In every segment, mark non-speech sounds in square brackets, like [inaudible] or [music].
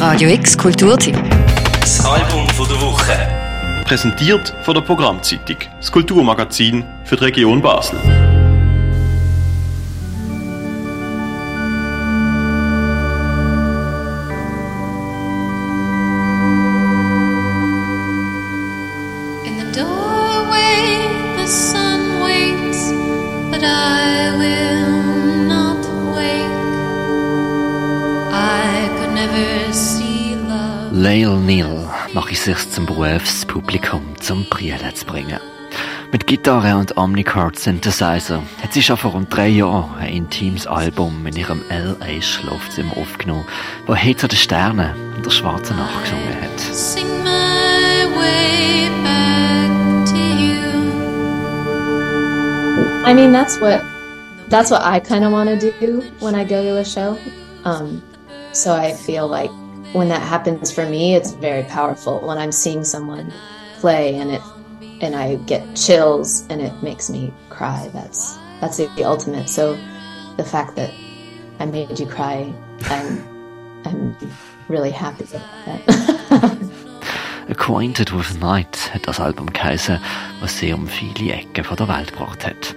Radio X Kulturtipp. Das Album der Woche. Präsentiert von der Programmzeitung, das Kulturmagazin für die Region Basel. Lael Neal mache ich sich zum Berufspublikum zum Brillen zu bringen. Mit Gitarre und Omnichord Synthesizer hat sie schon vor rund drei Jahren ein intimes Album in ihrem LA Schlafzimmer aufgenommen, wo hinter den Sternen und der schwarzen Nacht gesungen hat. I mean, that's what that's what I kind of want to do when I go to a show. Um, so I feel like when that happens for me, it's very powerful. When I'm seeing someone play and it and I get chills and it makes me cry. That's that's the, the ultimate. So the fact that I made you cry, I'm I'm really happy about that. [laughs] Acquainted with Night das Album geheißen, was sie um viele Ecken von der Welt gebracht hat.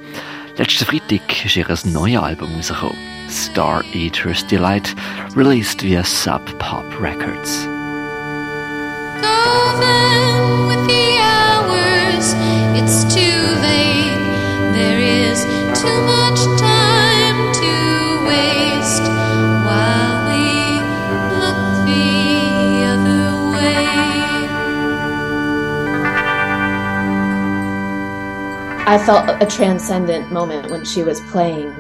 Letzten Freitag ist ihr neues Album rausgekommen. Star Eater's Delight, released via Sub Pop Records. Too much time I felt a transcendent moment when she was playing,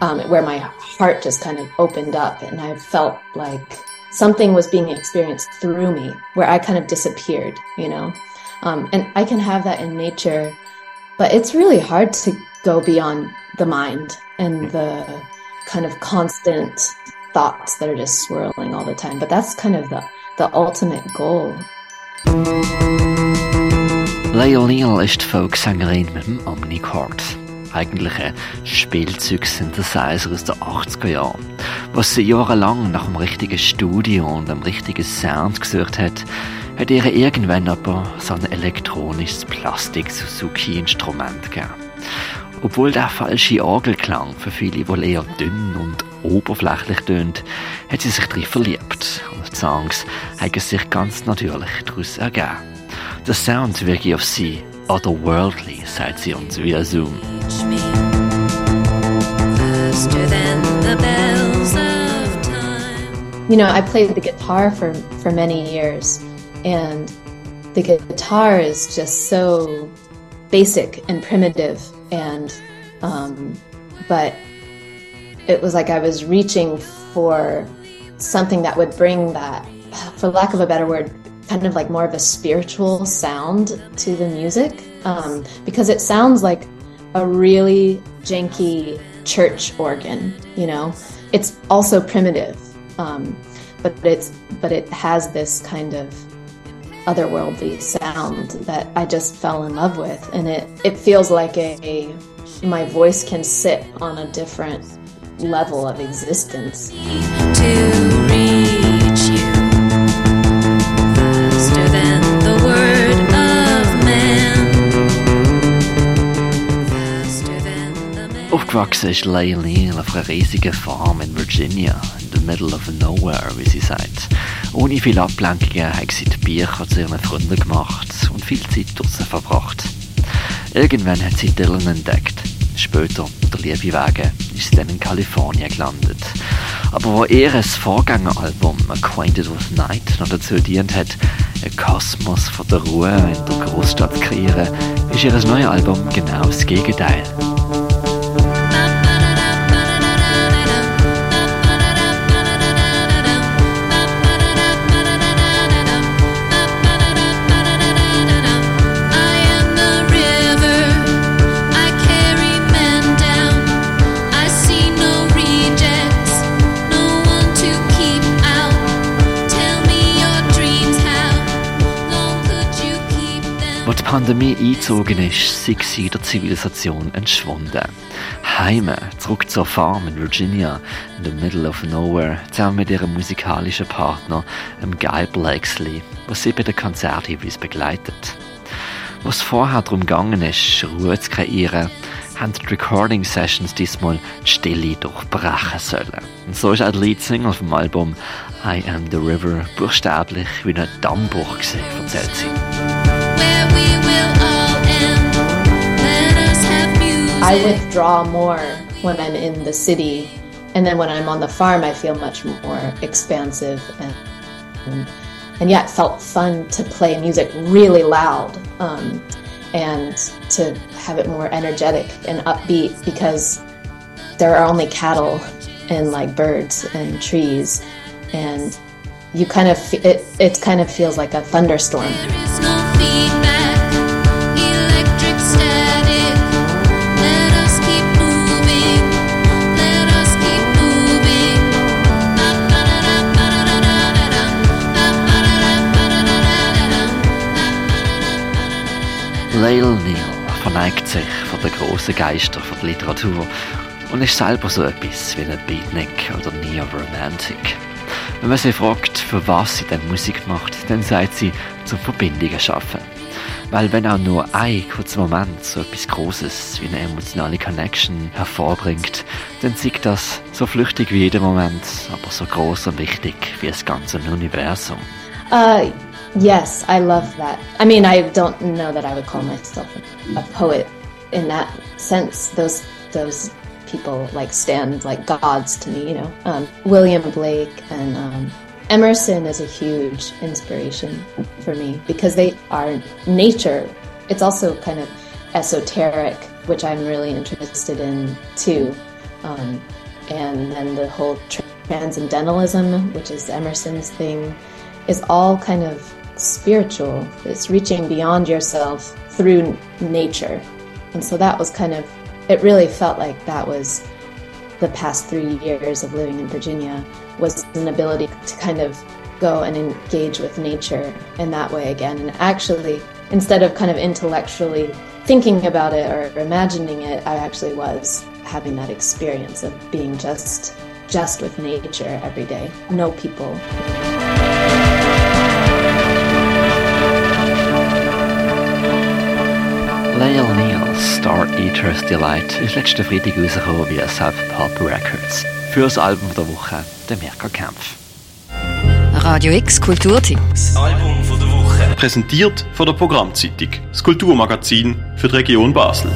um, where my heart just kind of opened up, and I felt like something was being experienced through me, where I kind of disappeared, you know. Um, and I can have that in nature, but it's really hard to go beyond the mind and the kind of constant thoughts that are just swirling all the time. But that's kind of the the ultimate goal. Neal ist die Folksängerin mit dem Omnichord. Eigentlich ein Spielzeug-Synthesizer aus den 80er Jahren. Was sie jahrelang nach dem richtigen Studio und dem richtigen Sound gesucht hat, hat ihr irgendwann aber so ein elektronisches Plastik-Suzuki-Instrument gegeben. Obwohl der falsche Orgelklang für viele wohl eher dünn und oberflächlich tönt, hat sie sich drin verliebt und die Songs haben sich ganz natürlich daraus ergeben. Der sounds wirkt auf sie otherworldly, sagt sie uns via Zoom. Reach me faster than the bells of time. you know i played the guitar for for many years and the guitar is just so basic and primitive and um, but it was like i was reaching for something that would bring that for lack of a better word kind of like more of a spiritual sound to the music um, because it sounds like a really janky church organ you know it's also primitive um, but it's but it has this kind of otherworldly sound that I just fell in love with, and it it feels like a, a my voice can sit on a different level of existence. Aufgewachsen ist Neal auf einer riesigen Farm in Virginia, in the middle of nowhere, wie sie sagt. Ohne viele Ablenkungen hat sie die Bücher zu ihren Freunden gemacht und viel Zeit draussen verbracht. Irgendwann hat sie Dylan entdeckt. Später, der Liebe wegen, ist sie dann in Kalifornien gelandet. Aber wo ihr Vorgängeralbum Acquainted with Night noch dazu dient hat, einen Kosmos von der Ruhe in der Großstadt zu kreieren, ist ihr neues Album genau das Gegenteil. Wo die Pandemie eingezogen ist, sei sie der Zivilisation entschwunden. Heime, zurück zur Farm in Virginia, in the middle of nowhere, zusammen mit ihrem musikalischen Partner, dem Guy Blakesley, was sie bei den Konzerten jeweils begleitet. Was vorher darum gegangen ist, Ruhe zu kreieren, haben die Recording Sessions diesmal die Stille durchbrechen sollen. Und so ist auch der Leadsingle vom Album I Am the River buchstäblich wie ein Dammbruch gewesen, erzählt sie. I withdraw more when I'm in the city, and then when I'm on the farm, I feel much more expansive and and, and yeah, it felt fun to play music really loud um, and to have it more energetic and upbeat because there are only cattle and like birds and trees, and you kind of it it kind of feels like a thunderstorm. Vor den grossen Geistern von der Literatur und ist selber so etwas wie ein Beatnik oder Neo-Romantic. Wenn man sie fragt, für was sie denn Musik macht, dann sagt sie, zum Verbindungen schaffen. Weil wenn auch nur ein kurzer Moment so etwas Großes wie eine emotionale Connection hervorbringt, dann sieht das so flüchtig wie jeder Moment, aber so groß und wichtig wie das ganze Universum. Uh, yes, I love that. I mean, I don't know that I would call myself a poet in that sense. Those those people like stand like gods to me, you know. Um, William Blake and um, Emerson is a huge inspiration for me because they are nature. It's also kind of esoteric, which I'm really interested in too. Um, and then the whole transcendentalism, which is Emerson's thing, is all kind of spiritual. It's reaching beyond yourself through nature. And so that was kind of, it really felt like that was the past three years of living in Virginia was an ability to kind of go and engage with nature in that way again. And actually, instead of kind of intellectually thinking about it or imagining it, I actually was having that experience of being just just with nature every day. No people. Neale's Star Eater's Delight ist letzten Freitag rausgekommen via Sub Pop Records. Für das Album der Woche, der Mirka Kempf. Radio X Kulturtipp. Das Album von der Woche. Präsentiert von der Programmzeitung, das Kulturmagazin für die Region Basel.